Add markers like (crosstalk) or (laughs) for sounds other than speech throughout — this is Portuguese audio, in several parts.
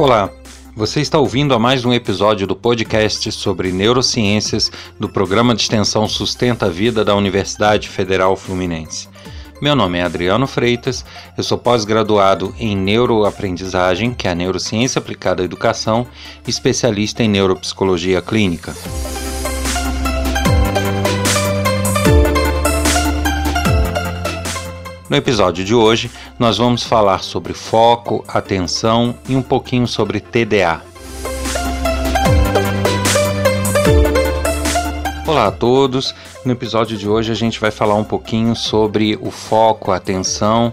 Olá, você está ouvindo a mais um episódio do podcast sobre neurociências do programa de extensão Sustenta a Vida da Universidade Federal Fluminense. Meu nome é Adriano Freitas, eu sou pós-graduado em neuroaprendizagem, que é a neurociência aplicada à educação, e especialista em neuropsicologia clínica. No episódio de hoje, nós vamos falar sobre foco, atenção e um pouquinho sobre TDA. Olá a todos! No episódio de hoje a gente vai falar um pouquinho sobre o foco, a atenção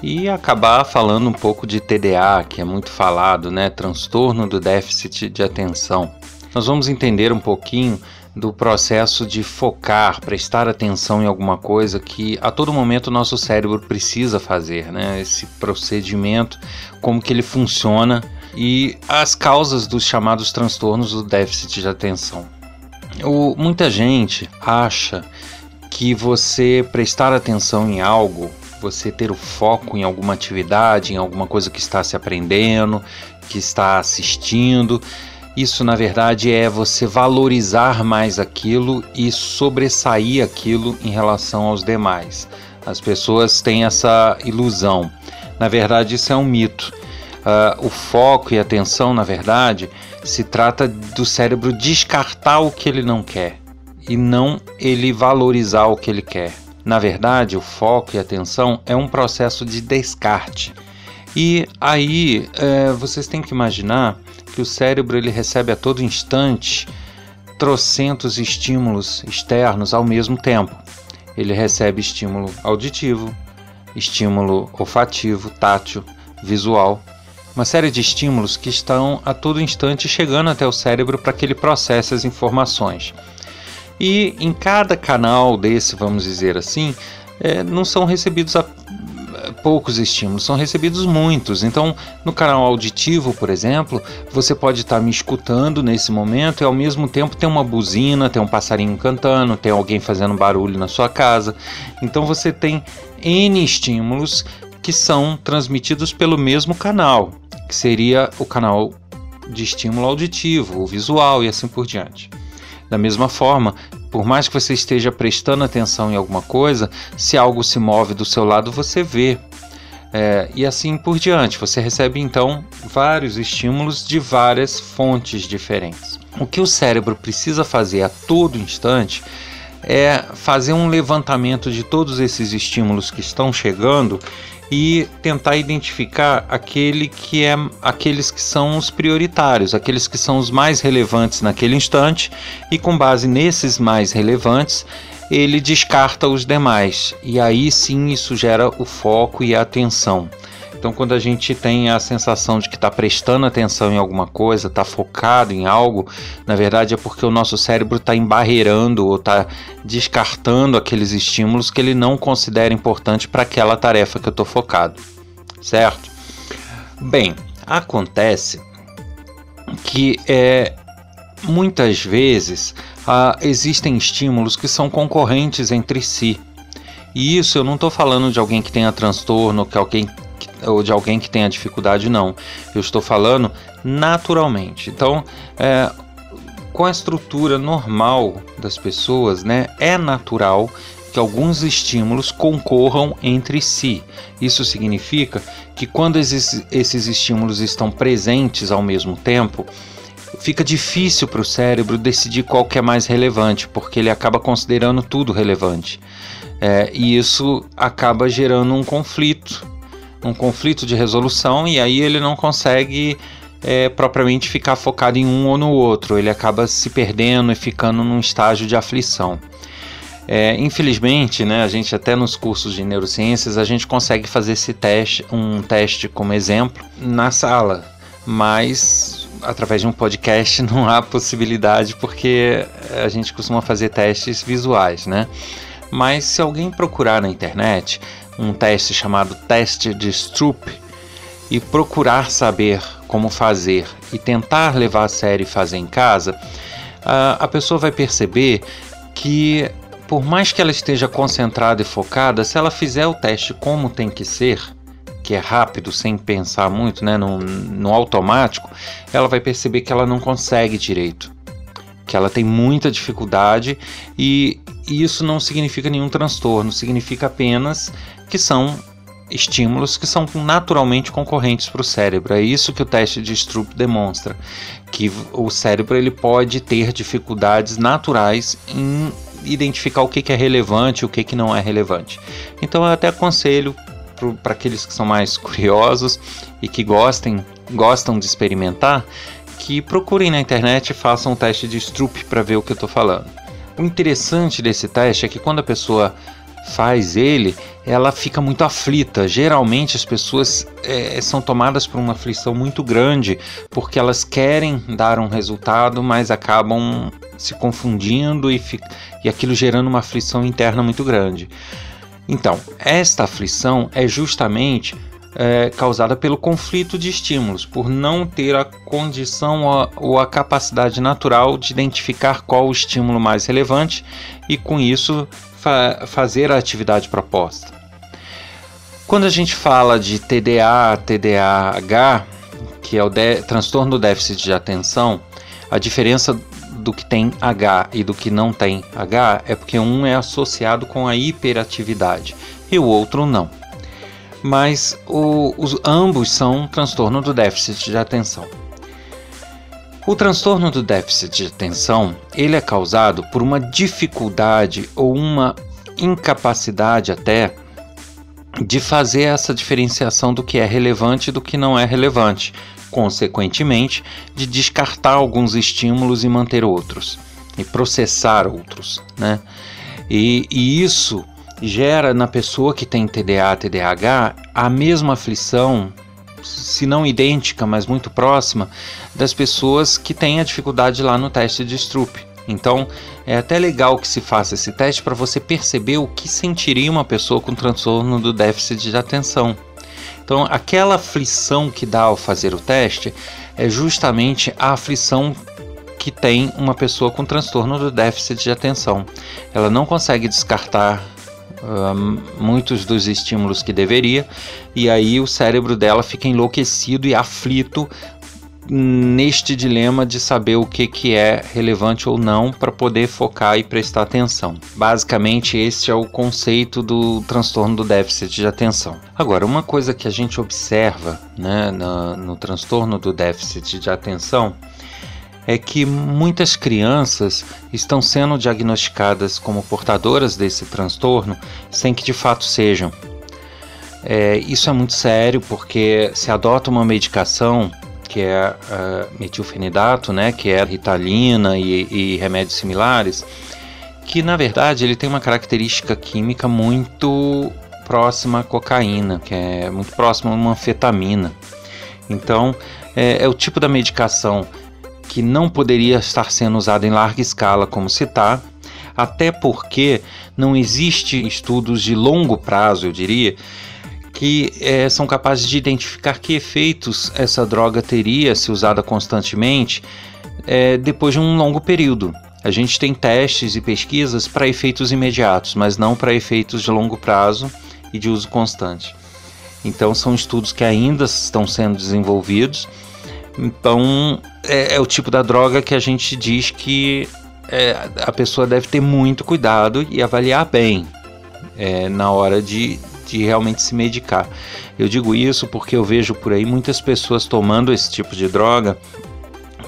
e acabar falando um pouco de TDA, que é muito falado, né? Transtorno do déficit de atenção. Nós vamos entender um pouquinho do processo de focar, prestar atenção em alguma coisa que a todo momento o nosso cérebro precisa fazer, né? Esse procedimento, como que ele funciona e as causas dos chamados transtornos do déficit de atenção. O, muita gente acha que você prestar atenção em algo, você ter o foco em alguma atividade, em alguma coisa que está se aprendendo, que está assistindo, isso, na verdade, é você valorizar mais aquilo e sobressair aquilo em relação aos demais. As pessoas têm essa ilusão. Na verdade, isso é um mito. Uh, o foco e a atenção, na verdade, se trata do cérebro descartar o que ele não quer e não ele valorizar o que ele quer. Na verdade, o foco e a atenção é um processo de descarte. E aí é, vocês têm que imaginar que o cérebro ele recebe a todo instante trocentos estímulos externos ao mesmo tempo. Ele recebe estímulo auditivo, estímulo olfativo, tátil, visual, uma série de estímulos que estão a todo instante chegando até o cérebro para que ele processe as informações. E em cada canal desse, vamos dizer assim, é, não são recebidos a, poucos estímulos, são recebidos muitos. Então, no canal auditivo, por exemplo, você pode estar me escutando nesse momento e ao mesmo tempo tem uma buzina, tem um passarinho cantando, tem alguém fazendo barulho na sua casa. Então você tem N estímulos que são transmitidos pelo mesmo canal, que seria o canal de estímulo auditivo, o visual e assim por diante. Da mesma forma, por mais que você esteja prestando atenção em alguma coisa, se algo se move do seu lado, você vê. É, e assim por diante. Você recebe então vários estímulos de várias fontes diferentes. O que o cérebro precisa fazer a todo instante é fazer um levantamento de todos esses estímulos que estão chegando e tentar identificar aquele que é aqueles que são os prioritários, aqueles que são os mais relevantes naquele instante e com base nesses mais relevantes, ele descarta os demais. E aí sim isso gera o foco e a atenção. Então, quando a gente tem a sensação de que está prestando atenção em alguma coisa, está focado em algo, na verdade é porque o nosso cérebro está embarreirando ou está descartando aqueles estímulos que ele não considera importante para aquela tarefa que eu estou focado, certo? Bem, acontece que é, muitas vezes ah, existem estímulos que são concorrentes entre si. E isso eu não estou falando de alguém que tenha transtorno, que alguém ou de alguém que tenha dificuldade, não. Eu estou falando naturalmente. Então, é, com a estrutura normal das pessoas, né, é natural que alguns estímulos concorram entre si. Isso significa que quando esses, esses estímulos estão presentes ao mesmo tempo, fica difícil para o cérebro decidir qual que é mais relevante, porque ele acaba considerando tudo relevante. É, e isso acaba gerando um conflito um conflito de resolução e aí ele não consegue é, propriamente ficar focado em um ou no outro, ele acaba se perdendo e ficando num estágio de aflição. É, infelizmente, né, a gente até nos cursos de neurociências a gente consegue fazer esse teste, um teste como exemplo na sala, mas através de um podcast (laughs) não há possibilidade porque a gente costuma fazer testes visuais, né? Mas se alguém procurar na internet, um teste chamado teste de Stroop e procurar saber como fazer e tentar levar a sério e fazer em casa, a pessoa vai perceber que por mais que ela esteja concentrada e focada, se ela fizer o teste como tem que ser, que é rápido, sem pensar muito, né, no, no automático, ela vai perceber que ela não consegue direito, que ela tem muita dificuldade e isso não significa nenhum transtorno, significa apenas que são estímulos que são naturalmente concorrentes para o cérebro. É isso que o teste de Stroop demonstra, que o cérebro ele pode ter dificuldades naturais em identificar o que, que é relevante e o que, que não é relevante. Então eu até aconselho para aqueles que são mais curiosos e que gostem, gostam de experimentar, que procurem na internet e façam um teste de Stroop para ver o que eu estou falando. O interessante desse teste é que quando a pessoa faz ele, ela fica muito aflita. Geralmente as pessoas é, são tomadas por uma aflição muito grande porque elas querem dar um resultado, mas acabam se confundindo e, e aquilo gerando uma aflição interna muito grande. Então, esta aflição é justamente é, causada pelo conflito de estímulos, por não ter a condição ou a capacidade natural de identificar qual o estímulo mais relevante e, com isso, fa fazer a atividade proposta. Quando a gente fala de TDA, TDAH, que é o transtorno do déficit de atenção, a diferença do que tem H e do que não tem H é porque um é associado com a hiperatividade e o outro não. Mas o, os, ambos são transtorno do déficit de atenção. O transtorno do déficit de atenção, ele é causado por uma dificuldade ou uma incapacidade até de fazer essa diferenciação do que é relevante e do que não é relevante, consequentemente, de descartar alguns estímulos e manter outros, e processar outros, né? E, e isso gera na pessoa que tem TDA, TDAH, a mesma aflição se não idêntica, mas muito próxima, das pessoas que têm a dificuldade lá no teste de Stroop. Então, é até legal que se faça esse teste para você perceber o que sentiria uma pessoa com transtorno do déficit de atenção. Então, aquela aflição que dá ao fazer o teste é justamente a aflição que tem uma pessoa com transtorno do déficit de atenção. Ela não consegue descartar muitos dos estímulos que deveria, e aí o cérebro dela fica enlouquecido e aflito neste dilema de saber o que, que é relevante ou não para poder focar e prestar atenção. Basicamente, este é o conceito do transtorno do déficit de atenção. Agora, uma coisa que a gente observa né, no, no transtorno do déficit de atenção é que muitas crianças estão sendo diagnosticadas como portadoras desse transtorno sem que de fato sejam. É, isso é muito sério porque se adota uma medicação que é uh, metilfenidato, né, que é ritalina e, e remédios similares, que na verdade ele tem uma característica química muito próxima à cocaína, que é muito próxima a uma anfetamina. Então, é, é o tipo da medicação que não poderia estar sendo usado em larga escala, como citar, até porque não existe estudos de longo prazo, eu diria, que é, são capazes de identificar que efeitos essa droga teria se usada constantemente é, depois de um longo período. A gente tem testes e pesquisas para efeitos imediatos, mas não para efeitos de longo prazo e de uso constante. Então, são estudos que ainda estão sendo desenvolvidos então, é, é, o tipo da droga que a gente diz que é, a pessoa deve ter muito cuidado e avaliar bem é, na hora de, de realmente se medicar. Eu digo isso porque eu vejo por aí muitas pessoas tomando esse tipo de droga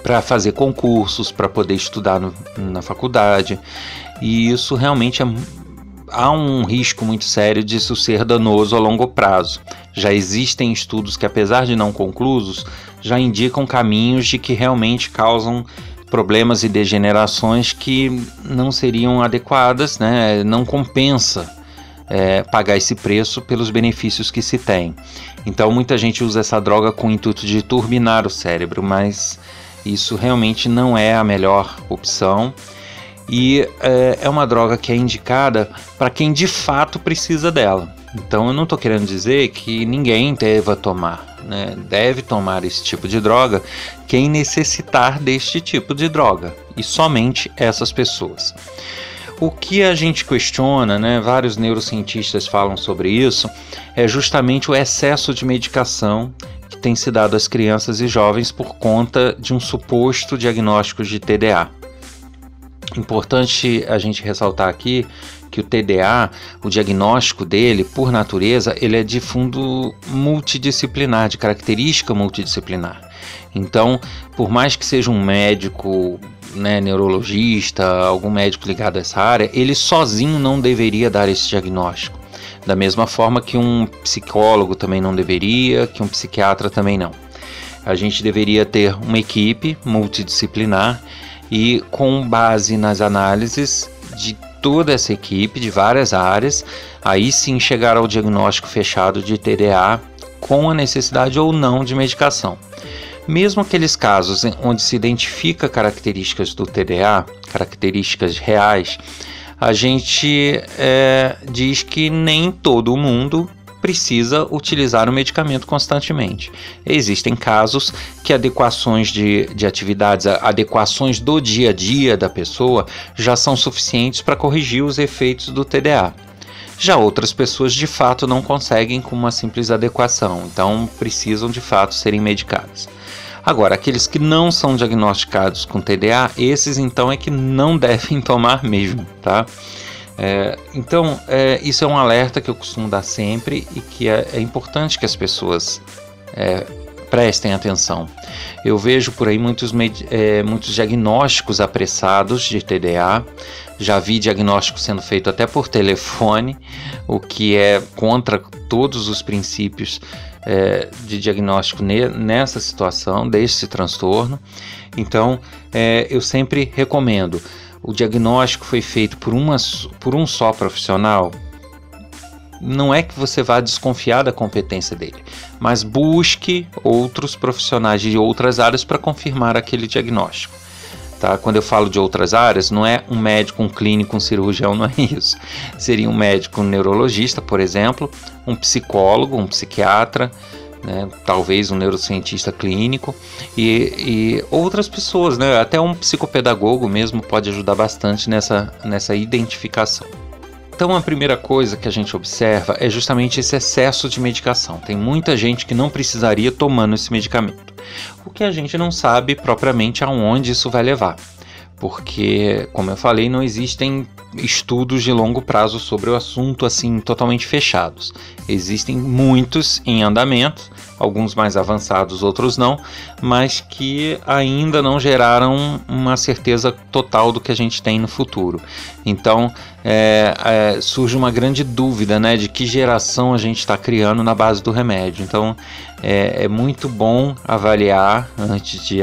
para fazer concursos, para poder estudar no, na faculdade, e isso realmente é, há um risco muito sério de isso ser danoso a longo prazo. Já existem estudos que, apesar de não conclusos, já indicam caminhos de que realmente causam problemas e degenerações que não seriam adequadas, né? não compensa é, pagar esse preço pelos benefícios que se tem. Então muita gente usa essa droga com o intuito de turbinar o cérebro, mas isso realmente não é a melhor opção e é, é uma droga que é indicada para quem de fato precisa dela. Então eu não estou querendo dizer que ninguém deva tomar, né? deve tomar esse tipo de droga quem necessitar deste tipo de droga e somente essas pessoas. O que a gente questiona, né, vários neurocientistas falam sobre isso, é justamente o excesso de medicação que tem se dado às crianças e jovens por conta de um suposto diagnóstico de TDA. Importante a gente ressaltar aqui que o TDA, o diagnóstico dele, por natureza, ele é de fundo multidisciplinar, de característica multidisciplinar. Então, por mais que seja um médico, né, neurologista, algum médico ligado a essa área, ele sozinho não deveria dar esse diagnóstico. Da mesma forma que um psicólogo também não deveria, que um psiquiatra também não. A gente deveria ter uma equipe multidisciplinar e com base nas análises de toda essa equipe de várias áreas, aí sim chegar ao diagnóstico fechado de TDA com a necessidade ou não de medicação. Mesmo aqueles casos onde se identifica características do TDA, características reais, a gente é, diz que nem todo mundo precisa utilizar o medicamento constantemente. Existem casos que adequações de, de atividades, adequações do dia a dia da pessoa já são suficientes para corrigir os efeitos do TDA. Já outras pessoas de fato não conseguem com uma simples adequação, então precisam de fato serem medicadas. Agora, aqueles que não são diagnosticados com TDA, esses então é que não (laughs) devem tomar mesmo, tá? É, então, é, isso é um alerta que eu costumo dar sempre e que é, é importante que as pessoas é, prestem atenção. Eu vejo por aí muitos, é, muitos diagnósticos apressados de TDA, já vi diagnóstico sendo feito até por telefone, o que é contra todos os princípios é, de diagnóstico nessa situação, desse transtorno. Então, eu sempre recomendo o diagnóstico foi feito por, uma, por um só profissional, não é que você vá desconfiar da competência dele, mas busque outros profissionais de outras áreas para confirmar aquele diagnóstico. Tá? Quando eu falo de outras áreas, não é um médico, um clínico, um cirurgião, não é isso. Seria um médico um neurologista, por exemplo, um psicólogo, um psiquiatra, né? talvez um neurocientista clínico e, e, outras pessoas, né? até um psicopedagogo mesmo pode ajudar bastante nessa, nessa identificação. Então, a primeira coisa que a gente observa é justamente esse excesso de medicação. Tem muita gente que não precisaria tomando esse medicamento, o que a gente não sabe propriamente aonde isso vai levar porque, como eu falei, não existem estudos de longo prazo sobre o assunto assim totalmente fechados. Existem muitos em andamento, alguns mais avançados, outros não, mas que ainda não geraram uma certeza total do que a gente tem no futuro. Então é, é, surge uma grande dúvida né, de que geração a gente está criando na base do remédio. Então é, é muito bom avaliar antes de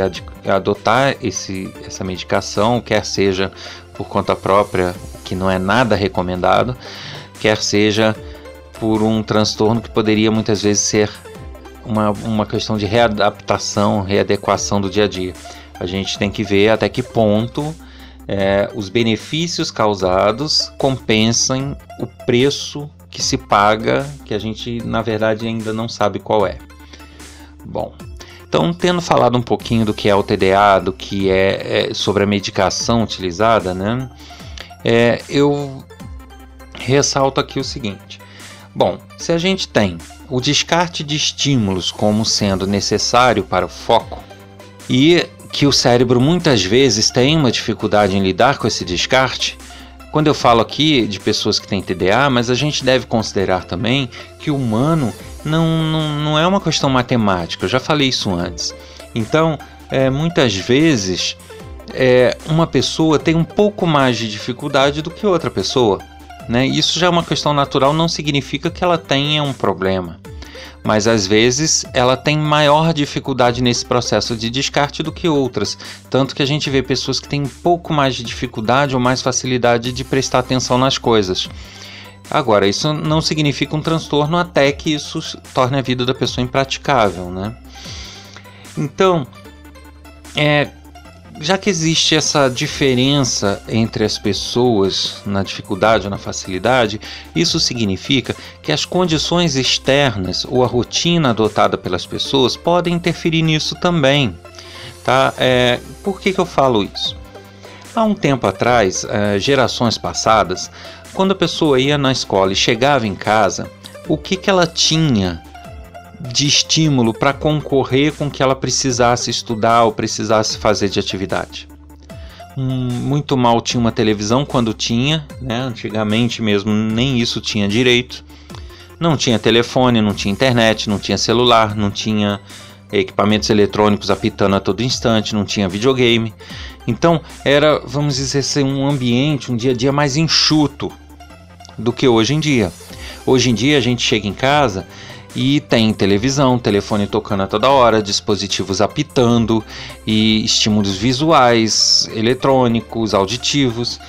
adotar esse, essa medicação, quer seja por conta própria, que não é nada recomendado, quer seja por um transtorno que poderia muitas vezes ser uma, uma questão de readaptação, readequação do dia a dia. A gente tem que ver até que ponto é, os benefícios causados compensam o preço que se paga, que a gente na verdade ainda não sabe qual é. Bom, então, tendo falado um pouquinho do que é o TDA, do que é, é sobre a medicação utilizada, né? É, eu ressalto aqui o seguinte: bom, se a gente tem o descarte de estímulos como sendo necessário para o foco e que o cérebro muitas vezes tem uma dificuldade em lidar com esse descarte, quando eu falo aqui de pessoas que têm TDA, mas a gente deve considerar também que o humano não, não, não é uma questão matemática, eu já falei isso antes. Então, é, muitas vezes, é, uma pessoa tem um pouco mais de dificuldade do que outra pessoa. Né? Isso já é uma questão natural, não significa que ela tenha um problema. Mas às vezes ela tem maior dificuldade nesse processo de descarte do que outras. Tanto que a gente vê pessoas que têm um pouco mais de dificuldade ou mais facilidade de prestar atenção nas coisas. Agora, isso não significa um transtorno até que isso torne a vida da pessoa impraticável, né? Então, é, já que existe essa diferença entre as pessoas na dificuldade ou na facilidade, isso significa que as condições externas ou a rotina adotada pelas pessoas podem interferir nisso também. Tá? É, por que, que eu falo isso? Há um tempo atrás, uh, gerações passadas, quando a pessoa ia na escola e chegava em casa, o que, que ela tinha de estímulo para concorrer com que ela precisasse estudar ou precisasse fazer de atividade? Hum, muito mal tinha uma televisão quando tinha, né? antigamente mesmo nem isso tinha direito. Não tinha telefone, não tinha internet, não tinha celular, não tinha equipamentos eletrônicos apitando a todo instante, não tinha videogame. Então era, vamos dizer assim, um ambiente, um dia a dia mais enxuto do que hoje em dia. Hoje em dia a gente chega em casa e tem televisão, telefone tocando a toda hora, dispositivos apitando e estímulos visuais, eletrônicos, auditivos.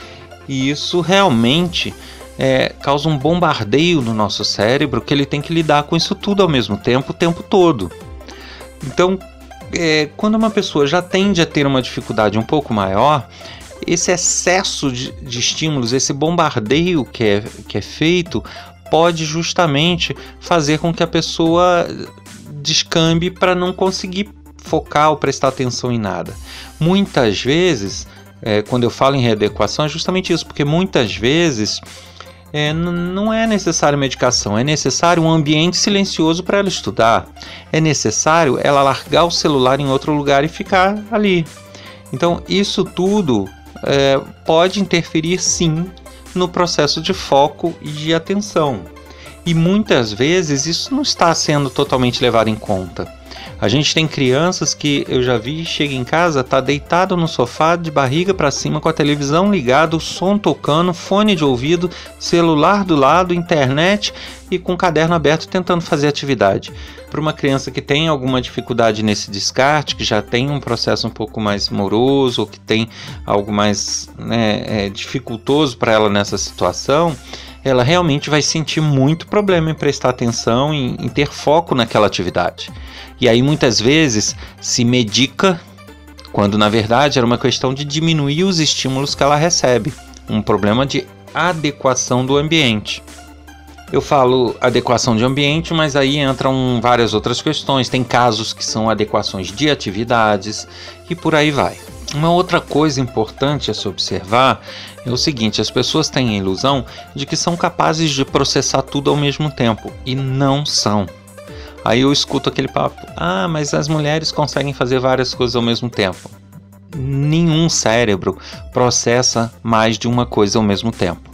E isso realmente é, causa um bombardeio no nosso cérebro que ele tem que lidar com isso tudo ao mesmo tempo, o tempo todo. Então, é, quando uma pessoa já tende a ter uma dificuldade um pouco maior, esse excesso de, de estímulos, esse bombardeio que é, que é feito, pode justamente fazer com que a pessoa descambe para não conseguir focar ou prestar atenção em nada. Muitas vezes, é, quando eu falo em readequação, é justamente isso, porque muitas vezes é, não é necessário medicação, é necessário um ambiente silencioso para ela estudar. É necessário ela largar o celular em outro lugar e ficar ali. Então, isso tudo é, pode interferir sim no processo de foco e de atenção. E muitas vezes isso não está sendo totalmente levado em conta. A gente tem crianças que eu já vi chega em casa, tá deitado no sofá de barriga para cima com a televisão ligada, o som tocando, fone de ouvido, celular do lado, internet e com o caderno aberto tentando fazer atividade. Para uma criança que tem alguma dificuldade nesse descarte, que já tem um processo um pouco mais moroso, ou que tem algo mais né, é, dificultoso para ela nessa situação, ela realmente vai sentir muito problema em prestar atenção, em, em ter foco naquela atividade. E aí muitas vezes se medica, quando na verdade era uma questão de diminuir os estímulos que ela recebe, um problema de adequação do ambiente. Eu falo adequação de ambiente, mas aí entram várias outras questões. Tem casos que são adequações de atividades e por aí vai. Uma outra coisa importante a se observar é o seguinte: as pessoas têm a ilusão de que são capazes de processar tudo ao mesmo tempo e não são. Aí eu escuto aquele papo: ah, mas as mulheres conseguem fazer várias coisas ao mesmo tempo. Nenhum cérebro processa mais de uma coisa ao mesmo tempo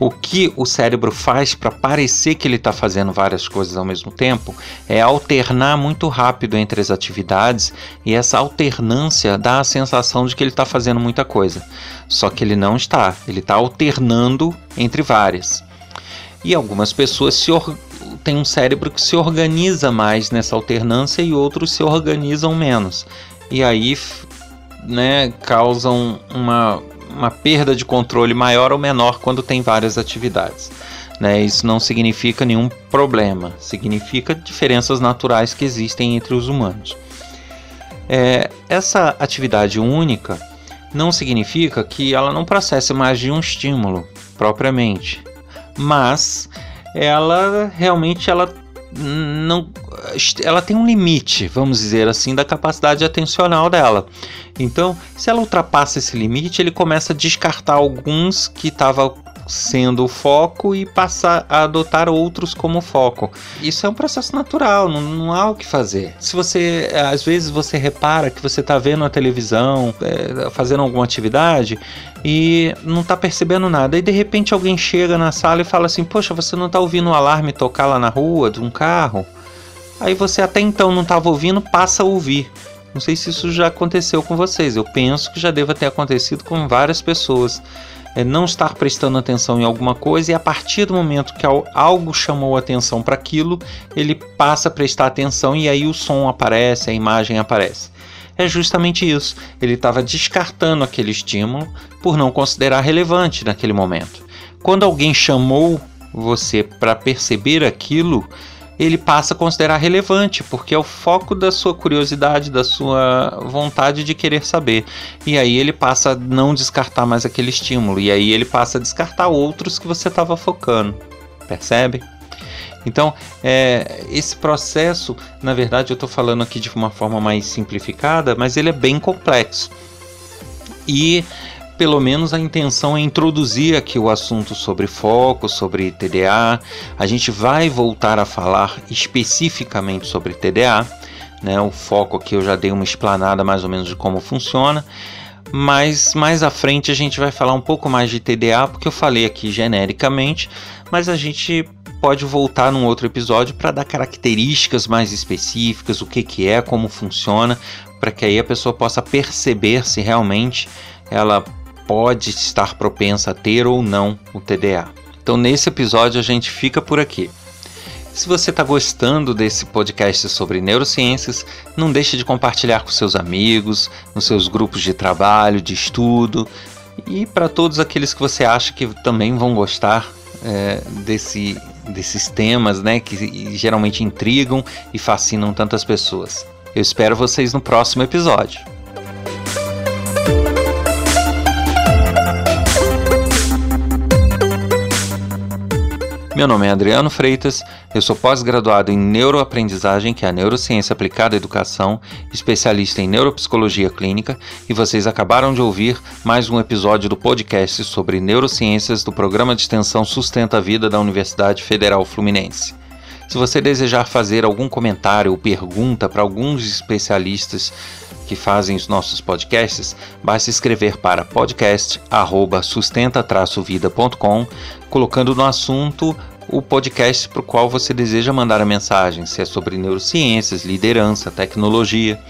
o que o cérebro faz para parecer que ele está fazendo várias coisas ao mesmo tempo é alternar muito rápido entre as atividades e essa alternância dá a sensação de que ele está fazendo muita coisa. Só que ele não está, ele está alternando entre várias. E algumas pessoas se têm um cérebro que se organiza mais nessa alternância e outros se organizam menos. E aí né, causam uma uma perda de controle maior ou menor quando tem várias atividades. Né? Isso não significa nenhum problema, significa diferenças naturais que existem entre os humanos. É, essa atividade única não significa que ela não processe mais de um estímulo propriamente, mas ela realmente ela não ela tem um limite, vamos dizer assim, da capacidade atencional dela. Então, se ela ultrapassa esse limite, ele começa a descartar alguns que estavam sendo o foco e passar a adotar outros como foco. Isso é um processo natural, não, não há o que fazer. Se você, às vezes, você repara que você está vendo a televisão, é, fazendo alguma atividade e não está percebendo nada, e de repente alguém chega na sala e fala assim: Poxa, você não está ouvindo o alarme tocar lá na rua de um carro? Aí você até então não estava ouvindo, passa a ouvir. Não sei se isso já aconteceu com vocês. Eu penso que já deva ter acontecido com várias pessoas é não estar prestando atenção em alguma coisa e a partir do momento que algo chamou atenção para aquilo, ele passa a prestar atenção e aí o som aparece, a imagem aparece. É justamente isso. Ele estava descartando aquele estímulo por não considerar relevante naquele momento. Quando alguém chamou você para perceber aquilo, ele passa a considerar relevante, porque é o foco da sua curiosidade, da sua vontade de querer saber. E aí ele passa a não descartar mais aquele estímulo, e aí ele passa a descartar outros que você estava focando. Percebe? Então, é, esse processo, na verdade, eu estou falando aqui de uma forma mais simplificada, mas ele é bem complexo. E pelo menos a intenção é introduzir aqui o assunto sobre foco, sobre TDA. A gente vai voltar a falar especificamente sobre TDA, né? O foco aqui eu já dei uma explanada mais ou menos de como funciona, mas mais à frente a gente vai falar um pouco mais de TDA, porque eu falei aqui genericamente, mas a gente pode voltar num outro episódio para dar características mais específicas, o que, que é, como funciona, para que aí a pessoa possa perceber se realmente ela pode estar propensa a ter ou não o TDA. Então, nesse episódio, a gente fica por aqui. Se você está gostando desse podcast sobre neurociências, não deixe de compartilhar com seus amigos, nos seus grupos de trabalho, de estudo e para todos aqueles que você acha que também vão gostar é, desse, desses temas né, que geralmente intrigam e fascinam tantas pessoas. Eu espero vocês no próximo episódio. Meu nome é Adriano Freitas, eu sou pós-graduado em neuroaprendizagem, que é a neurociência aplicada à educação, especialista em neuropsicologia clínica, e vocês acabaram de ouvir mais um episódio do podcast sobre neurociências do programa de extensão Sustenta a Vida da Universidade Federal Fluminense. Se você desejar fazer algum comentário ou pergunta para alguns especialistas que fazem os nossos podcasts, basta escrever para podcast@sustenta-vida.com, colocando no assunto o podcast para o qual você deseja mandar a mensagem, se é sobre neurociências, liderança, tecnologia.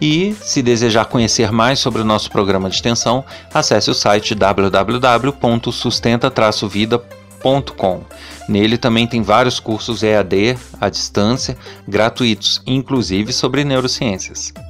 E, se desejar conhecer mais sobre o nosso programa de extensão, acesse o site www.sustenta-vida.com. Nele também tem vários cursos EAD à distância, gratuitos, inclusive sobre neurociências.